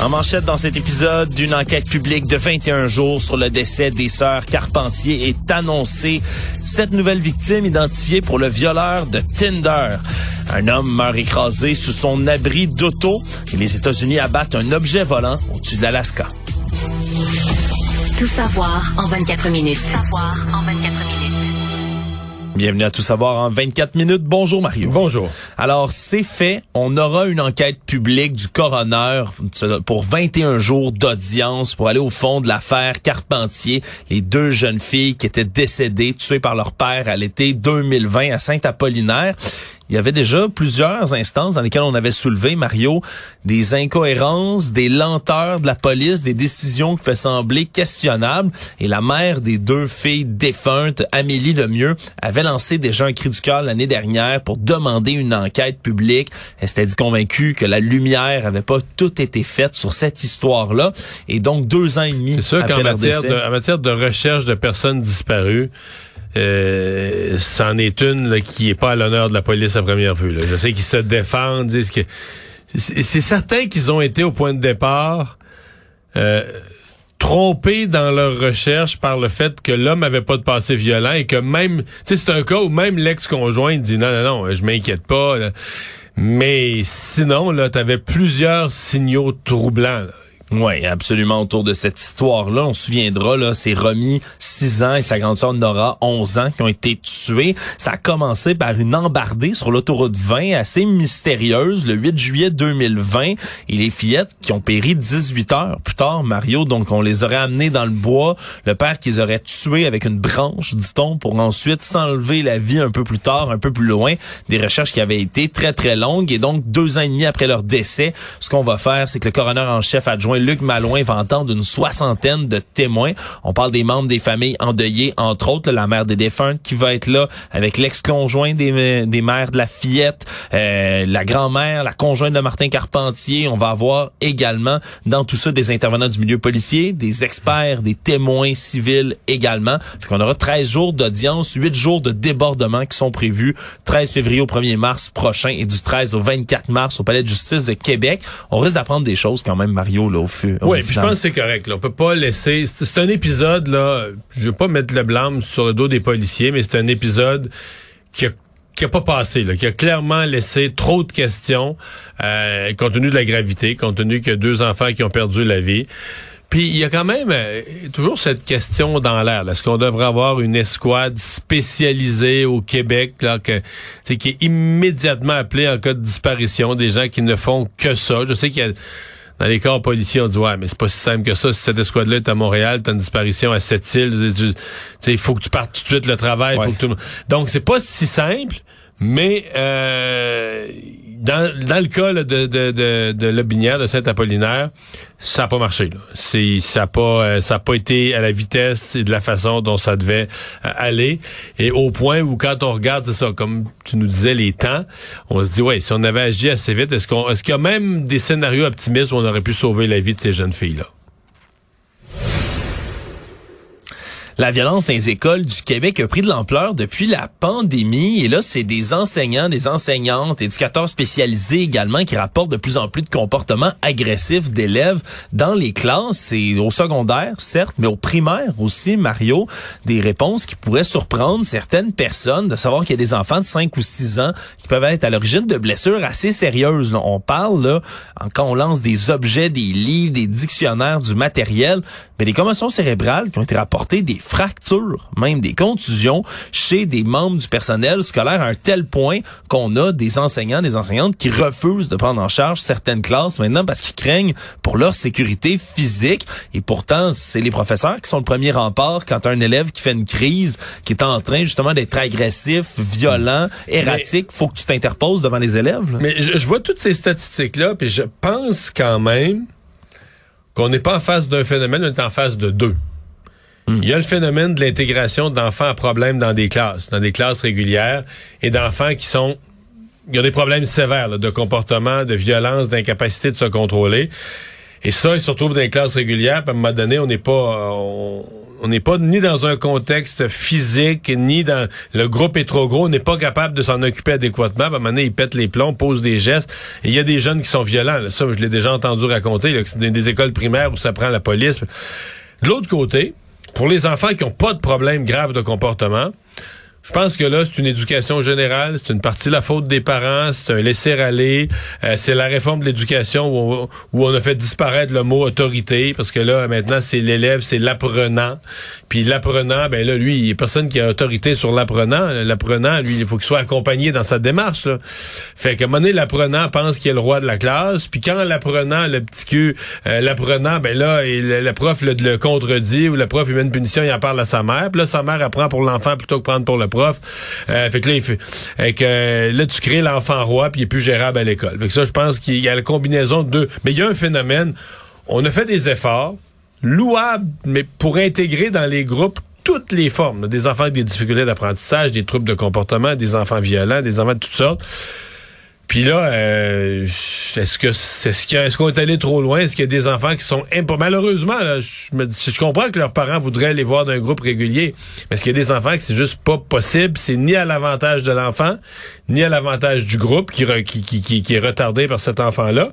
En manchette dans cet épisode, d'une enquête publique de 21 jours sur le décès des sœurs Carpentier est annoncée. Cette nouvelle victime identifiée pour le violeur de Tinder. Un homme meurt écrasé sous son abri d'auto et les États-Unis abattent un objet volant au-dessus de l'Alaska. Tout savoir en 24 minutes. Tout savoir en 24 minutes. Bienvenue à Tout savoir en 24 minutes. Bonjour Mario. Bonjour. Alors, c'est fait. On aura une enquête publique du coroner pour 21 jours d'audience pour aller au fond de l'affaire Carpentier, les deux jeunes filles qui étaient décédées, tuées par leur père à l'été 2020 à Saint-Apollinaire. Il y avait déjà plusieurs instances dans lesquelles on avait soulevé, Mario, des incohérences, des lenteurs de la police, des décisions qui fait sembler questionnables. Et la mère des deux filles défuntes, Amélie Lemieux, avait lancé déjà un cri du cœur l'année dernière pour demander une enquête publique. Elle s'était dit convaincue que la lumière avait pas tout été faite sur cette histoire-là. Et donc, deux ans et demi sûr après matière, décès- de, en matière de recherche de personnes disparues, euh, c'en est une là, qui est pas à l'honneur de la police à première vue. là. Je sais qu'ils se défendent, disent que c'est certain qu'ils ont été au point de départ euh, trompés dans leur recherche par le fait que l'homme avait pas de passé violent et que même, tu sais, c'est un cas où même l'ex-conjoint dit non, non, non, je m'inquiète pas. là. Mais sinon, là, t'avais plusieurs signaux troublants. là. Oui, absolument autour de cette histoire-là. On se souviendra, là, c'est Romy, 6 ans, et sa grande sœur Nora, 11 ans, qui ont été tués. Ça a commencé par une embardée sur l'autoroute 20 assez mystérieuse le 8 juillet 2020. Et les fillettes qui ont péri 18 heures plus tard, Mario, donc on les aurait amenées dans le bois. Le père qu'ils auraient tué avec une branche, dit-on, pour ensuite s'enlever la vie un peu plus tard, un peu plus loin. Des recherches qui avaient été très, très longues. Et donc, deux ans et demi après leur décès, ce qu'on va faire, c'est que le coroner en chef adjoint Luc Malouin va entendre une soixantaine de témoins. On parle des membres des familles endeuillées, entre autres, la mère des défuntes qui va être là avec l'ex-conjoint des, des mères de la fillette, euh, la grand-mère, la conjointe de Martin Carpentier. On va avoir également dans tout ça des intervenants du milieu policier, des experts, des témoins civils également. Fait qu'on aura 13 jours d'audience, 8 jours de débordement qui sont prévus 13 février au 1er mars prochain et du 13 au 24 mars au Palais de justice de Québec. On risque d'apprendre des choses quand même, Mario, là, au feu. au Oui, puis je pense que c'est correct. Là. On peut pas laisser. C'est un épisode là. Je veux pas mettre le blâme sur le dos des policiers, mais c'est un épisode qui a qui a pas passé, là, qui a clairement laissé trop de questions, euh, compte tenu de la gravité, compte tenu qu'il y a deux enfants qui ont perdu la vie. Puis il y a quand même euh, toujours cette question dans l'air. Est-ce qu'on devrait avoir une escouade spécialisée au Québec là, que, qui est immédiatement appelée en cas de disparition, des gens qui ne font que ça? Je sais qu'il y a dans les corps policiers, on dit ouais, mais c'est pas si simple que ça. Si cette escouade-là est à Montréal, t'as une disparition à cette île. Tu sais, il faut que tu partes tout de suite le travail. faut que tout Donc c'est pas si simple, mais euh, dans, dans le cas de, de, de, de Lobinière, de Saint-Apollinaire, ça a pas marché. C'est, ça a pas, euh, pas été à la vitesse et de la façon dont ça devait euh, aller. Et au point où quand on regarde, ça, comme tu nous disais, les temps, on se dit, ouais, si on avait agi assez vite, est-ce qu'on, est-ce qu'il y a même des scénarios optimistes où on aurait pu sauver la vie de ces jeunes filles-là? La violence dans les écoles du Québec a pris de l'ampleur depuis la pandémie et là, c'est des enseignants, des enseignantes, éducateurs spécialisés également qui rapportent de plus en plus de comportements agressifs d'élèves dans les classes. C'est au secondaire, certes, mais au primaire aussi, Mario, des réponses qui pourraient surprendre certaines personnes de savoir qu'il y a des enfants de 5 ou 6 ans qui peuvent être à l'origine de blessures assez sérieuses. On parle, là, quand on lance des objets, des livres, des dictionnaires, du matériel, mais des commotions cérébrales qui ont été rapportées, des fractures, même des contusions chez des membres du personnel scolaire à un tel point qu'on a des enseignants, des enseignantes qui refusent de prendre en charge certaines classes maintenant parce qu'ils craignent pour leur sécurité physique. Et pourtant, c'est les professeurs qui sont le premier rempart quand un élève qui fait une crise, qui est en train justement d'être agressif, violent, erratique, faut que tu t'interposes devant les élèves. Là. Mais je, je vois toutes ces statistiques-là, puis je pense quand même qu'on n'est pas en face d'un phénomène, on est en face de deux. Il y a le phénomène de l'intégration d'enfants à problème dans des classes, dans des classes régulières, et d'enfants qui sont il y a des problèmes sévères là, de comportement, de violence, d'incapacité de se contrôler. Et ça, ils se retrouvent dans les classes régulières. Puis à un moment donné, on n'est pas, on n'est pas ni dans un contexte physique, ni dans le groupe est trop gros. On n'est pas capable de s'en occuper adéquatement. À un moment donné, ils pètent les plombs, posent des gestes. Il y a des jeunes qui sont violents. Ça, je l'ai déjà entendu raconter. C'est des écoles primaires où ça prend la police. De l'autre côté, pour les enfants qui n'ont pas de problème grave de comportement, je pense que là, c'est une éducation générale, c'est une partie de la faute des parents, c'est un laisser-aller, euh, c'est la réforme de l'éducation où, où, on a fait disparaître le mot autorité, parce que là, maintenant, c'est l'élève, c'est l'apprenant. Puis l'apprenant, ben là, lui, il n'y a personne qui a autorité sur l'apprenant. L'apprenant, lui, il faut qu'il soit accompagné dans sa démarche. Là. Fait qu'à un moment donné, l'apprenant pense qu'il est le roi de la classe, puis quand l'apprenant, le petit cul, euh, l'apprenant, ben là, il, le prof le, le, contredit, ou le prof, il met une punition, il en parle à sa mère, puis là, sa mère apprend pour l'enfant plutôt que prendre pour le prof. Euh, fait fait, que, là, tu crées l'enfant roi, puis il est plus gérable à l'école. Fait que ça, je pense qu'il y a la combinaison de deux. Mais il y a un phénomène. On a fait des efforts louables, mais pour intégrer dans les groupes toutes les formes, des enfants avec des difficultés d'apprentissage, des troubles de comportement, des enfants violents, des enfants de toutes sortes. Puis là, euh, est-ce que c'est ce qu'il est-ce qu'on est allé trop loin? Est-ce qu'il y a des enfants qui sont malheureusement là, je, je comprends que leurs parents voudraient les voir d'un groupe régulier, mais est-ce qu'il y a des enfants que c'est juste pas possible? C'est ni à l'avantage de l'enfant, ni à l'avantage du groupe qui, est retardé par cet enfant-là.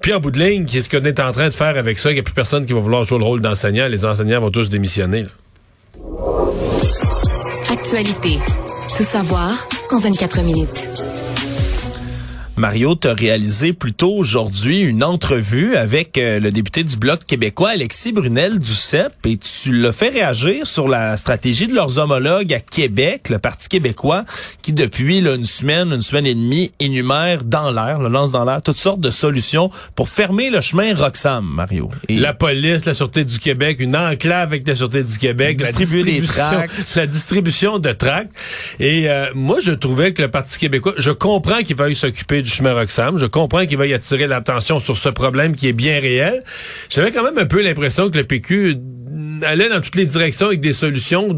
Puis en bout de ligne, qu'est-ce qu'on est en train de faire avec ça? Il n'y a plus personne qui va vouloir jouer le rôle d'enseignant. Les enseignants vont tous démissionner. Là. Actualité. Tout savoir en 24 minutes. Mario, tu as réalisé plus tôt aujourd'hui une entrevue avec euh, le député du Bloc québécois, Alexis Brunel du CEP, et tu l'as fait réagir sur la stratégie de leurs homologues à Québec, le Parti québécois, qui depuis là, une semaine, une semaine et demie, énumère dans l'air, le lance dans l'air, toutes sortes de solutions pour fermer le chemin Roxham, Mario. Et la police, la Sûreté du Québec, une enclave avec la Sûreté du Québec, distribuer la des tracts. la distribution de tracts. Et euh, moi, je trouvais que le Parti québécois, je comprends qu'il veuille s'occuper du chemin Roxham. Je comprends qu'il y attirer l'attention sur ce problème qui est bien réel. J'avais quand même un peu l'impression que le PQ allait dans toutes les directions avec des solutions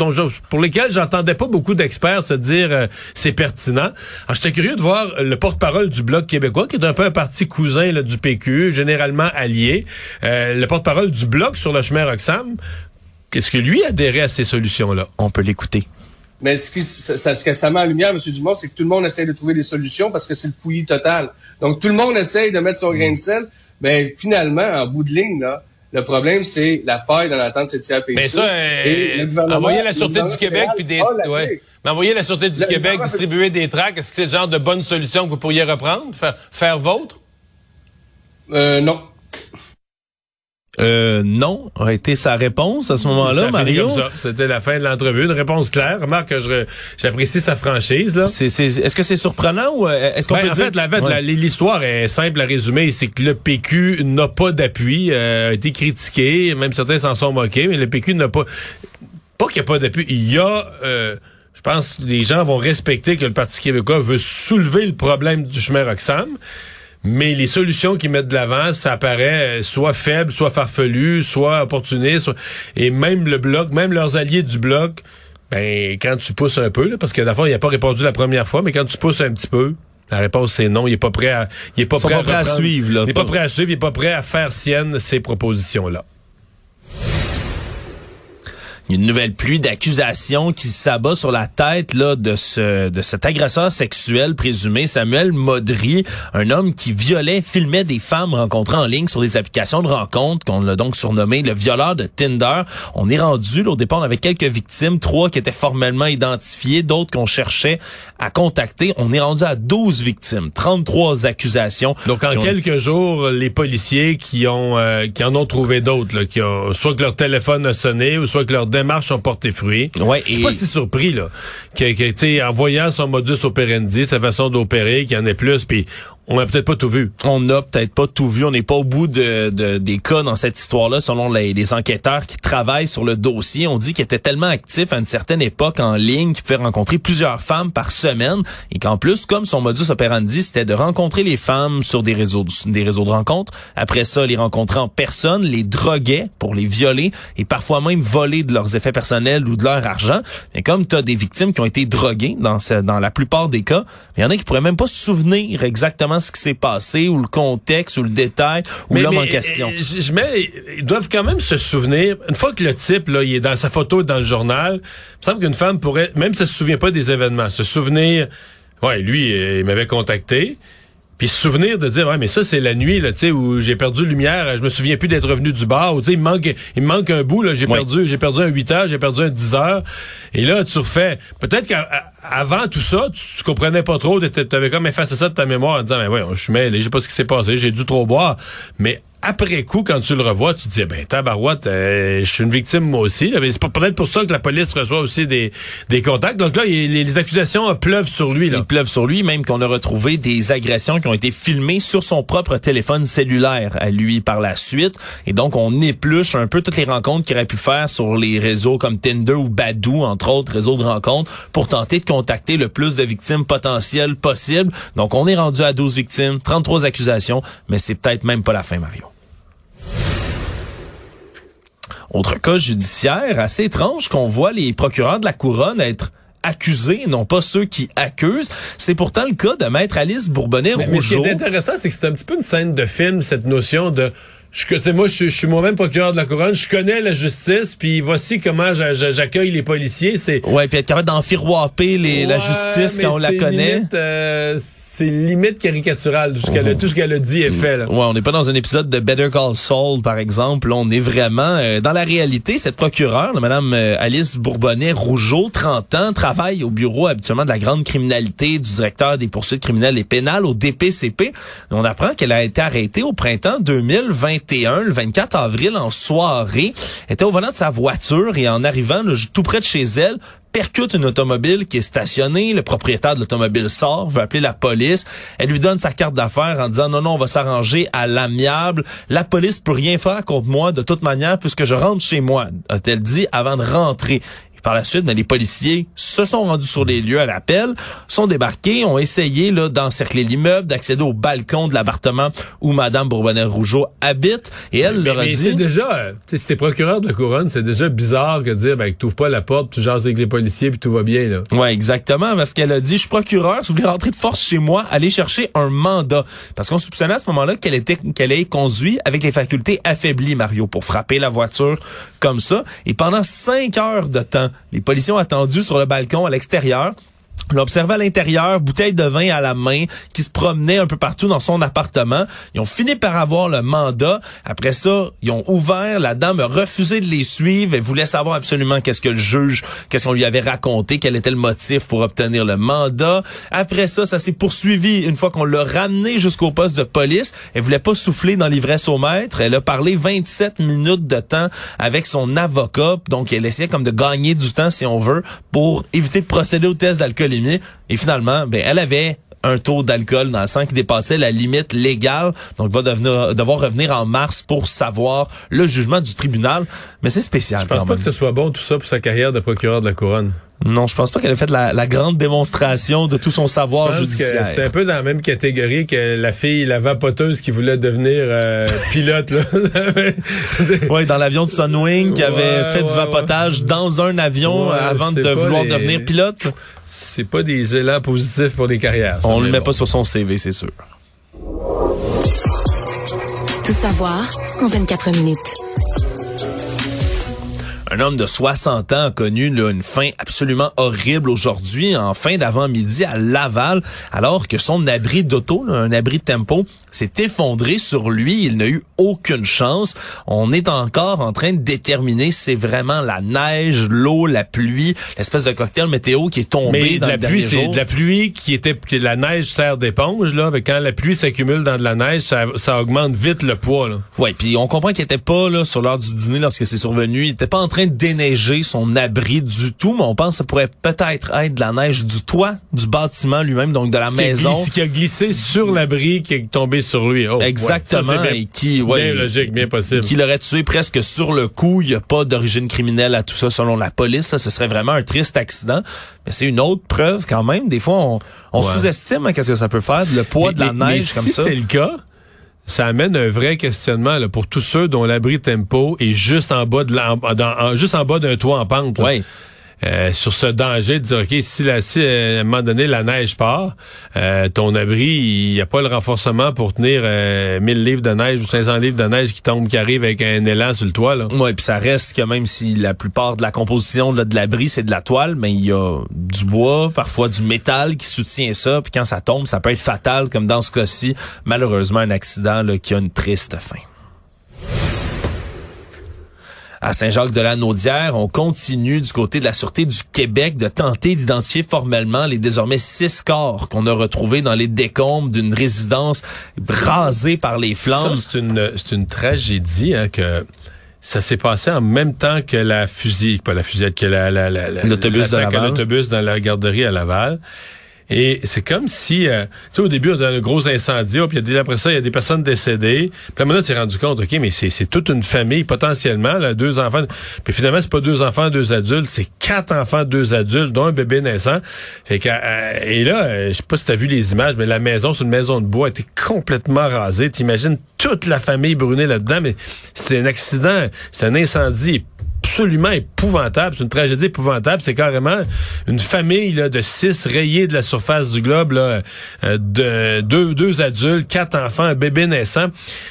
pour lesquelles j'entendais pas beaucoup d'experts se dire euh, c'est pertinent. Alors j'étais curieux de voir le porte-parole du Bloc québécois, qui est un peu un parti cousin du PQ, généralement allié, euh, le porte-parole du Bloc sur le chemin Roxham. Qu'est-ce que lui adhérait à ces solutions-là? On peut l'écouter. Mais ce, qui, ça, ce que ça met en lumière, M. Dumont, c'est que tout le monde essaie de trouver des solutions parce que c'est le pouillis total. Donc, tout le monde essaye de mettre son grain de sel. Mais finalement, en bout de ligne, là, le problème, c'est la faille dans l'attente de cette Mais ça, euh, envoyer la Sûreté du Québec puis des... Ouais. Mais envoyer la Sûreté du Québec distribuer des tracts, est-ce que c'est le genre de bonne solution que vous pourriez reprendre? Faire, faire vôtre? Euh, non. Euh, non, a été sa réponse à ce moment-là, Mario. C'était la fin de l'entrevue, une réponse claire. Remarque que j'apprécie sa franchise. Là. C'est, est, ce que c'est surprenant ou euh, est-ce qu'on ben, peut en dire... fait, l'histoire est simple à résumer, c'est que le PQ n'a pas d'appui, euh, a été critiqué, même certains s'en sont moqués, mais le PQ n'a pas... Pas qu'il n'y a pas d'appui, il y a... Euh, je pense que les gens vont respecter que le Parti québécois veut soulever le problème du chemin Roxham. Mais les solutions qu'ils mettent de l'avant, ça paraît soit faible, soit farfelu, soit opportuniste. Et même le bloc, même leurs alliés du bloc, ben quand tu pousses un peu, là, parce que d'abord il n'a pas répondu la première fois, mais quand tu pousses un petit peu, la réponse c'est non. Il est pas prêt à, il est pas prêt, à, suivre. Là, il est pas prêt à suivre. Il est pas prêt à faire sienne ces propositions là. Il y a une nouvelle pluie d'accusations qui s'abat sur la tête là de ce de cet agresseur sexuel présumé Samuel Modry, un homme qui violait, filmait des femmes rencontrées en ligne sur des applications de rencontres qu'on l'a donc surnommé le violeur de Tinder. On est rendu là, au départ avec quelques victimes, trois qui étaient formellement identifiées, d'autres qu'on cherchait à contacter. On est rendu à 12 victimes, 33 accusations. Donc en quelques jours, les policiers qui ont euh, qui en ont trouvé d'autres, qui ont soit que leur téléphone a sonné ou soit que leurs démarches ont porté fruit. Ouais, Je suis pas si surpris là que, que tu sais en voyant son modus operandi, sa façon d'opérer, qu'il y en ait plus, puis on n'a peut-être pas tout vu. On n'a peut-être pas tout vu. On n'est pas au bout de, de, des cas dans cette histoire-là, selon les, enquêteurs qui travaillent sur le dossier. On dit qu'il était tellement actif à une certaine époque en ligne qu'il pouvait rencontrer plusieurs femmes par semaine et qu'en plus, comme son modus operandi, c'était de rencontrer les femmes sur des réseaux, des réseaux de rencontres. Après ça, les rencontrer en personne, les droguer pour les violer et parfois même voler de leurs effets personnels ou de leur argent. Mais comme tu as des victimes qui ont été droguées dans, ce, dans la plupart des cas, il y en a qui pourraient même pas se souvenir exactement ce qui s'est passé ou le contexte ou le détail ou l'homme en question. euh, Je, je mets, ils doivent quand même se souvenir. Une fois que le type là, il est dans sa photo dans le journal, il me semble qu'une femme pourrait, même si elle se souvient pas des événements, se souvenir. Ouais, lui, il m'avait contacté. Puis se souvenir de dire ouais mais ça c'est la nuit là tu sais où j'ai perdu lumière je me souviens plus d'être revenu du bar tu sais il me manque il me manque un bout là j'ai perdu j'ai perdu un 8 heures j'ai perdu un 10 heures et là tu refais peut-être qu'avant tout ça tu, tu comprenais pas trop tu avais comme effacé ça de ta mémoire en disant mais ouais je suis mêlé je sais pas ce qui s'est passé j'ai dû trop boire mais après coup, quand tu le revois, tu te dis, ben, tabarouette, euh, je suis une victime moi aussi. Mais c'est peut-être pour ça que la police reçoit aussi des, des contacts. Donc là, les, accusations pleuvent sur lui. Là. Ils pleuvent sur lui, même qu'on a retrouvé des agressions qui ont été filmées sur son propre téléphone cellulaire à lui par la suite. Et donc, on épluche un peu toutes les rencontres qu'il aurait pu faire sur les réseaux comme Tinder ou Badoo, entre autres réseaux de rencontres, pour tenter de contacter le plus de victimes potentielles possible. Donc, on est rendu à 12 victimes, 33 accusations, mais c'est peut-être même pas la fin, Mario. Autre cas judiciaire assez étrange qu'on voit les procureurs de la couronne être accusés, non pas ceux qui accusent. C'est pourtant le cas de maître Alice Mais, mais ce qui est intéressant, c'est que c'est un petit peu une scène de film, cette notion de... Je, tu sais, moi, je, suis- je suis moi-même procureur de la couronne, je connais la justice, puis voici comment j'a- j'a- j'accueille les policiers. C'est Ouais, puis être capable d'enfiroiper les, la Ouais, justice quand on la connaît. euh, c'est limite caricatural. Tout ce qu'elle a, tout ce qu'elle a dit est fait. Là. Ouais, on n'est pas dans un épisode de Better Call Saul, par exemple. On est vraiment euh, dans la réalité. Cette procureure, là, Madame euh, Alice Bourbonnet-Rougeau, 30 ans, travaille au bureau habituellement de la grande criminalité du directeur des poursuites criminelles et pénales au DPCP. On apprend qu'elle a été arrêtée au printemps 2021, le 24 avril, en soirée. Était au volant de sa voiture et en arrivant tout près de chez elle, percute une automobile qui est stationnée. Le propriétaire de l'automobile sort, veut appeler la police. Elle lui donne sa carte d'affaires en disant non, non, on va s'arranger à l'amiable. La police peut rien faire contre moi de toute manière puisque je rentre chez moi, a-t-elle dit avant de rentrer. Par la suite, ben, les policiers se sont rendus sur les lieux à l'appel, sont débarqués, ont essayé là d'encercler l'immeuble, d'accéder au balcon de l'appartement où Madame Bourbonnet-Rougeau habite. Et elle leur a Mais dit... c'est déjà, si t'es procureur de la couronne, c'est déjà bizarre que de dire, ben, que t'ouvres pas la porte, tu jases avec les policiers, puis tout va bien, là. Ouais, exactement, parce qu'elle a dit, je suis procureur, si vous voulez rentrer de force chez moi, allez chercher un mandat. Parce qu'on soupçonnait à ce moment-là qu'elle était, qu'elle ait conduit avec les facultés affaiblies, Mario, pour frapper la voiture comme ça. Et pendant cinq heures de temps, les policiers ont sur le balcon à l'extérieur. Observé à l'intérieur, bouteille de vin à la main, qui se promenait un peu partout dans son appartement. Ils ont fini par avoir le mandat. Après ça, ils ont ouvert. La dame a refusé de les suivre. Elle voulait savoir absolument qu'est-ce que le juge, qu'est-ce qu'on lui avait raconté, quel était le motif pour obtenir le mandat. Après ça, ça s'est poursuivi une fois qu'on l'a ramené jusqu'au poste de police. Elle voulait pas souffler dans l'ivresse au maître. Elle a parlé 27 minutes de temps avec son avocat. Donc, elle essayait comme de gagner du temps, si on veut, pour éviter de procéder au test Et finalement, ben, elle avait un taux d'alcool dans le sang qui dépassait la limite légale. Donc, va devenir, devoir revenir en mars pour savoir le jugement du tribunal. Mais c'est spécial Je pense quand pas même. que ce soit bon tout ça pour sa carrière de procureur de la couronne. Non, je pense pas qu'elle ait fait la, la grande démonstration de tout son savoir Je pense judiciaire. c'était un peu dans la même catégorie que la fille, la vapoteuse qui voulait devenir euh, pilote. Oui, dans l'avion de Sunwing qui avait Ouais, fait du ouais, vapotage dans un avion Ouais, avant de vouloir les- devenir pilote. C'est pas des élans positifs pour les carrières. ça, On le met bon. pas sur son CV, c'est sûr. Tout savoir en 24 minutes. Un homme de 60 ans a connu là, une fin absolument horrible aujourd'hui, en fin d'avant-midi à Laval, alors que son abri d'auto, un abri de tempo, s'est effondré sur lui. Il n'a eu aucune chance. On est encore en train de déterminer si c'est vraiment la neige, l'eau, la pluie, l'espèce de cocktail météo qui est tombé Mais dans de la le pluie, c'est de la pluie qui était que la neige sert d'éponge là, mais quand la pluie s'accumule dans de la neige, ça, ça augmente vite le poids là. Ouais, puis on comprend qu'il était pas là sur l'heure du dîner lorsque c'est survenu. Il était pas en train de déneiger son abri du tout, mais on pense que ça pourrait peut-être être de la neige du toit du bâtiment lui-même, donc de la Qui maison. glissé- qui a glissé sur l'abri qui est tombé sur lui. Oh, ouais, Exactement, ça, bien- et qui, ouais, bien logique, bien possible. qui l'aurait tué presque sur le coup. Il n'y a pas d'origine criminelle à tout ça selon la police. Ça, ce serait vraiment un triste accident. Mais c'est une autre preuve quand même. Des fois, on, on Ouais. sous-estime hein, qu'est-ce que ça peut faire, le poids de la Mais- mais neige comme si ça. c'est le cas, ça amène un vrai questionnement là, pour tous ceux dont l'abri tempo est juste en bas de juste en bas d'un toit en pente. Ouais. Euh, sur ce danger de dire ok si, la, si euh, à un moment donné la neige part euh, ton abri il n'y a pas le renforcement pour tenir euh, 1000 livres de neige ou 500 livres de neige qui tombent qui arrivent avec un élan sur le toit Ouais, puis ça reste que même si la plupart de la composition là, de l'abri c'est de la toile, mais il y a du bois, parfois du métal qui soutient ça, puis quand ça tombe, ça peut être fatal comme dans ce cas-ci, malheureusement un accident là, qui a une triste fin. À Saint-Jacques-de-la-Naudière, on continue du côté de la Sûreté du Québec de tenter d'identifier formellement les désormais six corps qu'on a retrouvés dans les décombres d'une résidence rasée par les flammes. c'est une c'est une tragédie hein, que ça s'est passé en même temps que la fusille pas la fusillade que la la- la- la- L'autobus de Laval. l'autobus dans la garderie à Laval et c'est comme si, euh, tu sais, au début, on a un gros incendie, puis après ça, il y a des personnes décédées. Puis là, maintenant, on s'est rendu compte, OK, mais c'est toute une famille, potentiellement, là, deux enfants. Puis finalement, c'est pas deux enfants, deux adultes, c'est quatre enfants, deux adultes, dont un bébé naissant. Fait que, euh, et là, euh, je sais pas si t'as vu les images, mais la maison, c'est une maison de bois, était complètement rasée. T'imagines toute la famille brûlée là-dedans, mais c'est un accident, c'est un incendie absolument épouvantable. C'est une tragédie épouvantable. C'est carrément une famille là, de six rayés de la surface du globe, là, euh, de deux, deux adultes, quatre enfants, un bébé naissant.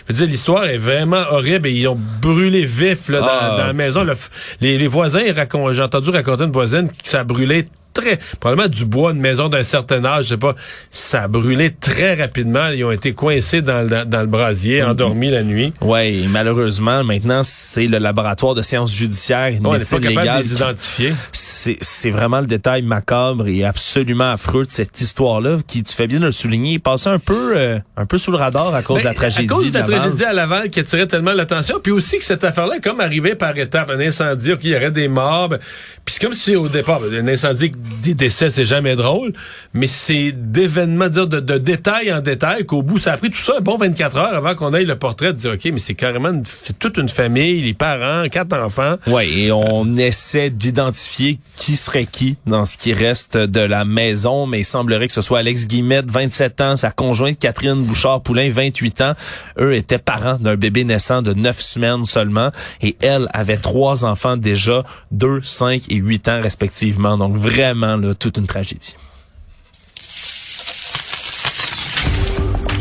Je veux dire, l'histoire est vraiment horrible et ils ont brûlé vif là, dans, Ah. dans la maison. Le les, les voisins, j'ai entendu raconter une voisine que ça a brûlé très, probablement du bois, une maison d'un certain âge, je sais pas, ça a brûlé très rapidement. Ils ont été coincés dans, le- dans, dans le brasier, Mm-hmm. endormis la nuit. Ouais, et malheureusement, maintenant, c'est le laboratoire de sciences judiciaires et de n'est médecine légale de les identifier. c'est vraiment le détail macabre et absolument affreux de cette histoire-là qui, tu fais bien de le souligner, est passé un peu, euh, un peu sur le radar à cause de la Ben, tragédie. À cause de la Laval. tragédie à Laval qui attirait tellement l'attention. Puis aussi que cette affaire-là est comme arrivée par étapes. Un incendie, OK, il y aurait des morts. ben, Puis c'est comme si au départ, ben, un incendie, des décès, c'est jamais drôle. Mais c'est d'événements, dire de, de détail en détail qu'au bout, ça a pris tout ça un bon 24 heures avant qu'on aille le portrait de dire, OK, mais c'est carrément toute une famille, les parents, quatre enfants. Ouais, et on essaie d'identifier qui serait qui dans ce qui reste de la maison, mais il semblerait que ce soit Alex Guillemette, 27 ans, sa conjointe Catherine Bouchard-Poulain, 28 ans. Eux étaient parents d'un bébé naissant de 9 semaines seulement, et elle avait trois enfants déjà, 2, 5 et 8 ans respectivement. Donc vraiment, là, toute une tragédie.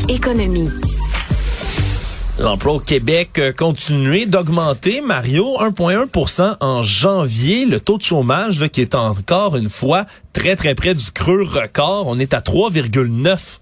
Économie. L'emploi au Québec euh, continuait d'augmenter, Mario, 1,1% en janvier. Le taux de chômage là, qui est encore une fois très très près du creux record. On est à 3,9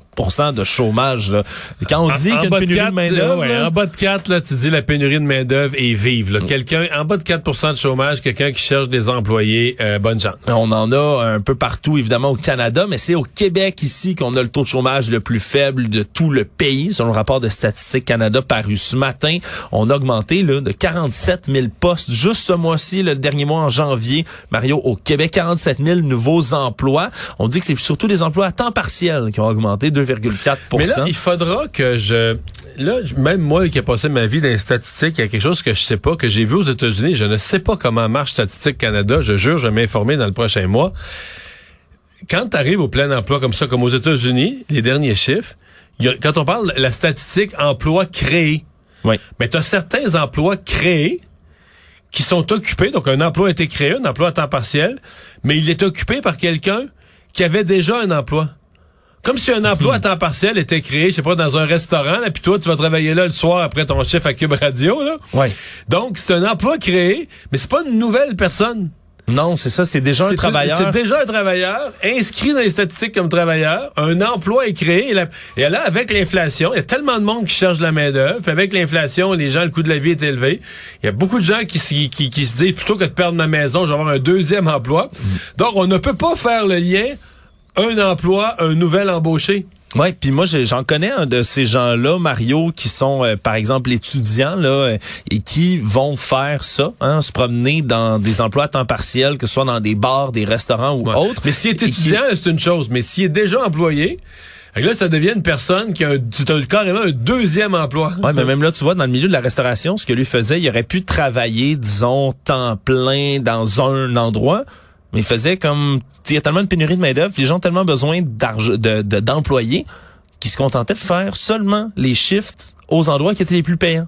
de chômage. Là. Quand on dit qu'il y a une de pénurie de 4, main-d'œuvre, ouais, en bas de 4, là, tu dis la pénurie de main-d'œuvre est vive. là. Quelqu'un, en bas de 4% de chômage, quelqu'un qui cherche des employés, euh, bonne chance. on en a un peu partout, évidemment, au Canada, mais c'est au Québec ici qu'on a le taux de chômage le plus faible de tout le pays. Selon le rapport de Statistique Canada paru ce matin, on a augmenté là, de 47 000 postes juste ce mois-ci, le dernier mois en janvier. Mario, au Québec, 47 000 nouveaux emplois. On dit que c'est surtout les emplois à temps partiel qui ont augmenté 2,4 Mais là, il faudra que je... Là, même moi qui ai passé ma vie dans les statistiques, il y a quelque chose que je sais pas, que j'ai vu aux États-Unis. Je ne sais pas comment marche Statistique Canada. Je jure, je vais m'informer dans le prochain mois. Quand tu arrives au plein emploi comme ça, comme aux États-Unis, les derniers chiffres, il y a- quand on parle de la statistique emploi créé, Oui. mais tu as certains emplois créés qui sont occupés. Donc, un emploi a été créé, un emploi à temps partiel, mais il est occupé par quelqu'un qui avait déjà un emploi. Comme si un emploi à temps partiel était créé, je sais pas, dans un restaurant, là, puis toi, tu vas travailler là le soir après ton chef à Cube Radio, là. Ouais. Donc, c'est un emploi créé, mais c'est pas une nouvelle personne. Non, c'est ça, c'est déjà un travailleur. C'est déjà un travailleur, inscrit dans les statistiques comme travailleur. Un emploi est créé. Et, la- et là, avec l'inflation, il y a tellement de monde qui cherche de la main-d'œuvre. Avec l'inflation, les gens, le coût de la vie est élevé. Il y a beaucoup de gens qui, se- qui, qui se disent plutôt que de perdre ma maison, je vais avoir un deuxième emploi. Donc, on ne peut pas faire le lien un emploi, un nouvel embauché. Ouais, puis moi j'en connais un de ces gens-là, Mario, qui sont euh, par exemple étudiants là euh, et qui vont faire ça, hein, se promener dans des emplois à temps partiel, que ce soit dans des bars, des restaurants ou Ouais. autres. Mais s'il est qui- étudiant, c'est une chose. Mais s'il est déjà employé, là, ça devient une personne qui a, un, tu as carrément un deuxième emploi. Ouais, mais même là, tu vois, dans le milieu de la restauration, ce que lui faisait, il aurait pu travailler, disons, temps plein dans un endroit, mais il faisait comme, il y a tellement de pénurie de main-d'œuvre, les gens ont tellement besoin d'argent, de, de- d'employés, qui se contentaient de faire seulement les shifts aux endroits qui étaient les plus payants.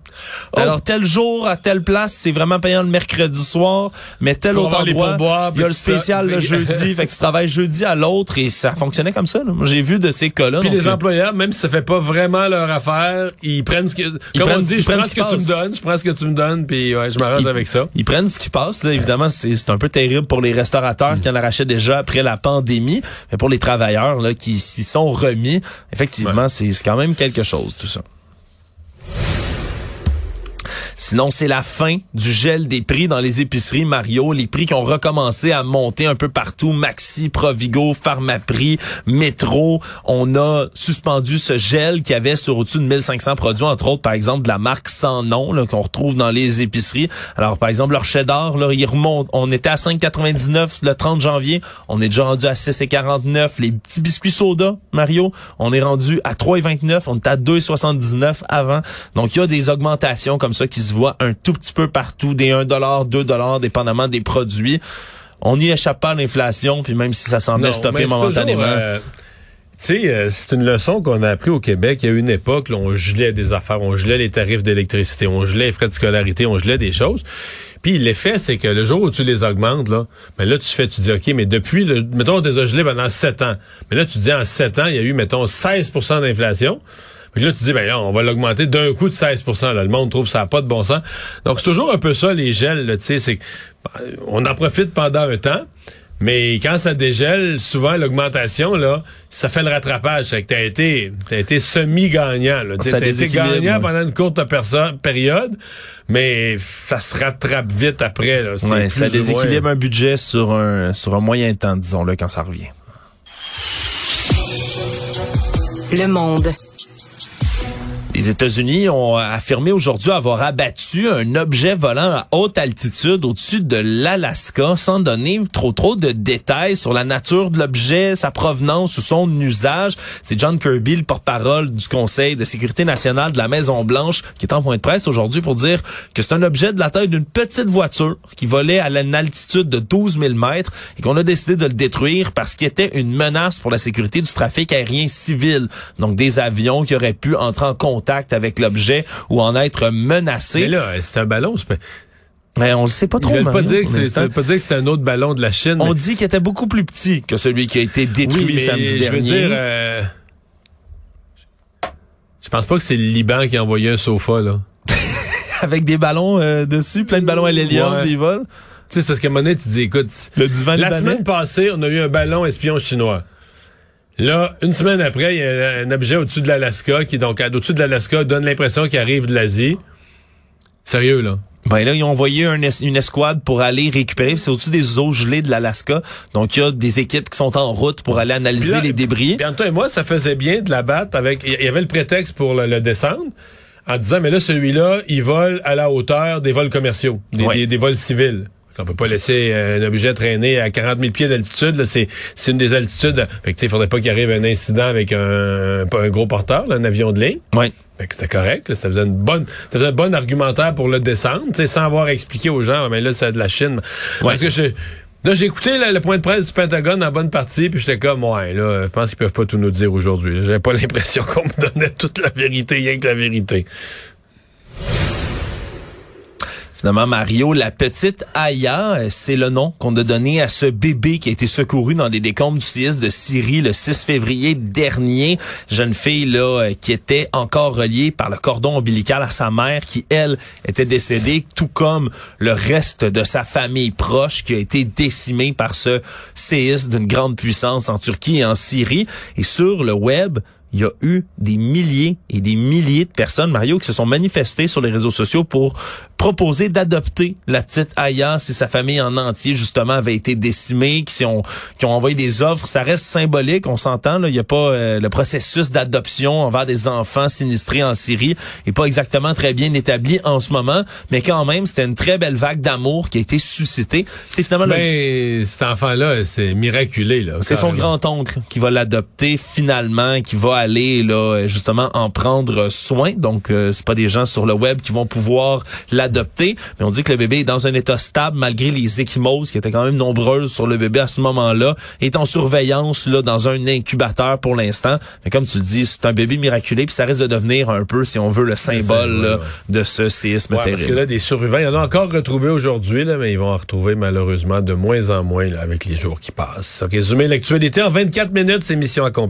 Oh. Alors, tel jour, à telle place, c'est vraiment payant le mercredi soir, mais tel Pour autre endroit, il y a le ça. spécial le jeudi, fait que tu travailles jeudi à l'autre, et ça fonctionnait comme ça. J'ai vu de ces cas-là. Puis les euh, employeurs, même si ça fait pas vraiment leur affaire, ils prennent ce que, comme on dit, je prends ce que tu me donnes, je prends ce que tu me donnes, puis ouais, je m'arrange avec ça. Ils prennent ce qui passe. Là. Évidemment, c'est c'est un peu terrible pour les restaurateurs qui en arrachaient déjà après la pandémie. Mais pour les travailleurs là, qui s'y sont remis, effectivement, c'est c'est quand même quelque chose, tout ça. Sinon, c'est la fin du gel des prix dans les épiceries Mario. Les prix qui ont recommencé à monter un peu partout. Maxi, Provigo, Pharmaprix, Métro. On a suspendu ce gel qui avait sur au-dessus de 1500 produits, entre autres, par exemple, de la marque sans nom qu'on retrouve dans les épiceries. Alors, par exemple, leur cheddar, là, il remonte. On était à 5,99 le 30 janvier. On est déjà rendu à 6,49. Les petits biscuits soda, Mario, on est rendu à 3,29. On était à 2,79 avant. Donc, il y a des augmentations comme ça qui se voient un tout petit peu partout, des 1 2 dépendamment des produits. On n'y échappe pas à l'inflation, puis même si ça semblait Non, stopper momentanément. euh, tu sais, euh, c'est une leçon qu'on a appris au Québec. Il y a eu une époque, là, on gelait des affaires, on gelait les tarifs d'électricité, on gelait les frais de scolarité, on gelait des choses. Puis l'effet, c'est que le jour où tu les augmentes, là, ben là, tu fais, tu dis, OK, mais depuis, le, mettons, on les a gelés pendant sept ans. Mais là, tu dis, en sept ans, il y a eu, mettons, 16% d'inflation. Puis là, tu dis, ben là, on va l'augmenter d'un coup de 16 là. Le monde trouve ça n'a pas de bon sens. Donc, c'est toujours un peu ça, les gels, tu sais, c'est ben, on en profite pendant un temps. Mais quand ça dégèle, souvent l'augmentation là, ça fait le rattrapage. C'est que t'as été, t'as été semi-gagnant. T'as été gagnant ouais. pendant une courte période, mais ça se rattrape vite après. Là. Ouais, ça déséquilibre moins- un budget sur un sur un moyen temps, disons-le, quand ça revient. Le monde. Les États-Unis ont affirmé aujourd'hui avoir abattu un objet volant à haute altitude au-dessus de l'Alaska sans donner trop trop de détails sur la nature de l'objet, sa provenance ou son usage. C'est John Kirby, le porte-parole du Conseil de sécurité nationale de la Maison-Blanche, qui est en point de presse aujourd'hui pour dire que c'est un objet de la taille d'une petite voiture qui volait à une altitude de 12 000 mètres et qu'on a décidé de le détruire parce qu'il était une menace pour la sécurité du trafic aérien civil. Donc des avions qui auraient pu entrer en contact avec l'objet ou en être menacés. Mais là, c'est un ballon. Mais on le sait pas Ils trop. veulent pas dire que c'est, pas dire que c'est un autre ballon de la Chine. On mais- dit qu'il était beaucoup plus petit que celui qui a été détruit oui, mais samedi je dernier. veux dire, euh, je pense pas que c'est le Liban qui a envoyé un sofa là. Avec des ballons euh, dessus, plein de ballons à l'hélium, Ouais. ils volent. Tu sais, c'est parce qu'à un moment donné, tu dis, écoute, Le divan La libanais. semaine passée, on a eu un ballon espion chinois. Là, une semaine après, il y a un objet au-dessus de l'Alaska qui, donc, au-dessus de l'Alaska, donne l'impression qu'il arrive de l'Asie. Sérieux, là. Ben là, ils ont envoyé un es- une escouade pour aller récupérer. C'est au-dessus des eaux gelées de l'Alaska. Donc, il y a des équipes qui sont en route pour aller analyser là- les débris. Puis toi et moi, ça faisait bien de la battre avec. Il y avait le prétexte pour le, le descendre en disant, mais là, celui-là, il vole à la hauteur des vols commerciaux, des, Ouais. des- des vols civils. On peut pas laisser un objet traîner à 40 000 pieds d'altitude. C'est c'est une des altitudes. Fait que, il faudrait pas qu'il arrive un incident avec un, un gros porteur, là, un avion de ligne. Ouais. Fait que c'était correct. là. Ça faisait une bonne, ça faisait un bon argumentaire pour le descendre, sans avoir expliqué aux gens, mais là, c'est de la Chine. Parce que je, là, j'ai écouté là, le point de presse du Pentagone en bonne partie, puis j'étais comme, ouais, là, je pense qu'ils peuvent pas tout nous dire aujourd'hui. J'avais pas l'impression qu'on me donnait toute la vérité, rien que la vérité. Finalement, Mario, la petite Aya, euh, c'est le nom qu'on a donné à ce bébé qui a été secouru dans les décombres du séisme de Syrie le 6 février dernier. Jeune fille là euh, qui était encore reliée par le cordon ombilical à sa mère qui, elle, était décédée, tout comme le reste de sa famille proche qui a été décimée par ce séisme d'une grande puissance en Turquie et en Syrie. Et sur le web, il y a eu des milliers et des milliers de personnes, Mario, qui se sont manifestées sur les réseaux sociaux pour proposer d'adopter la petite Aya si sa famille en entier, justement, avait été décimée, qui ont, qui ont envoyé des offres. Ça reste symbolique, on s'entend. Il n'y a pas euh, le processus d'adoption envers des enfants sinistrés en Syrie est pas exactement très bien établi en ce moment, mais quand même, c'était une très belle vague d'amour qui a été suscitée. C'est finalement... Mais ben, cet enfant-là, c'est miraculé. Là, c'est son grand-oncle qui va l'adopter finalement, qui va aller là justement en prendre soin. Donc euh, c'est pas des gens sur le web qui vont pouvoir l'adopter, mais on dit que le bébé est dans un état stable malgré les échymoses qui étaient quand même nombreuses sur le bébé à ce moment-là, est en surveillance là dans un incubateur pour l'instant. Mais comme tu le dis, c'est un bébé miraculé puis ça risque de devenir un peu si on veut le symbole de ce séisme terrible. Parce que là des survivants, il y en a encore retrouvés aujourd'hui là, mais ils vont en retrouver malheureusement de moins en moins là, avec les jours qui passent. OK, résumé l'actualité en 24 minutes, c'est mission accomplie.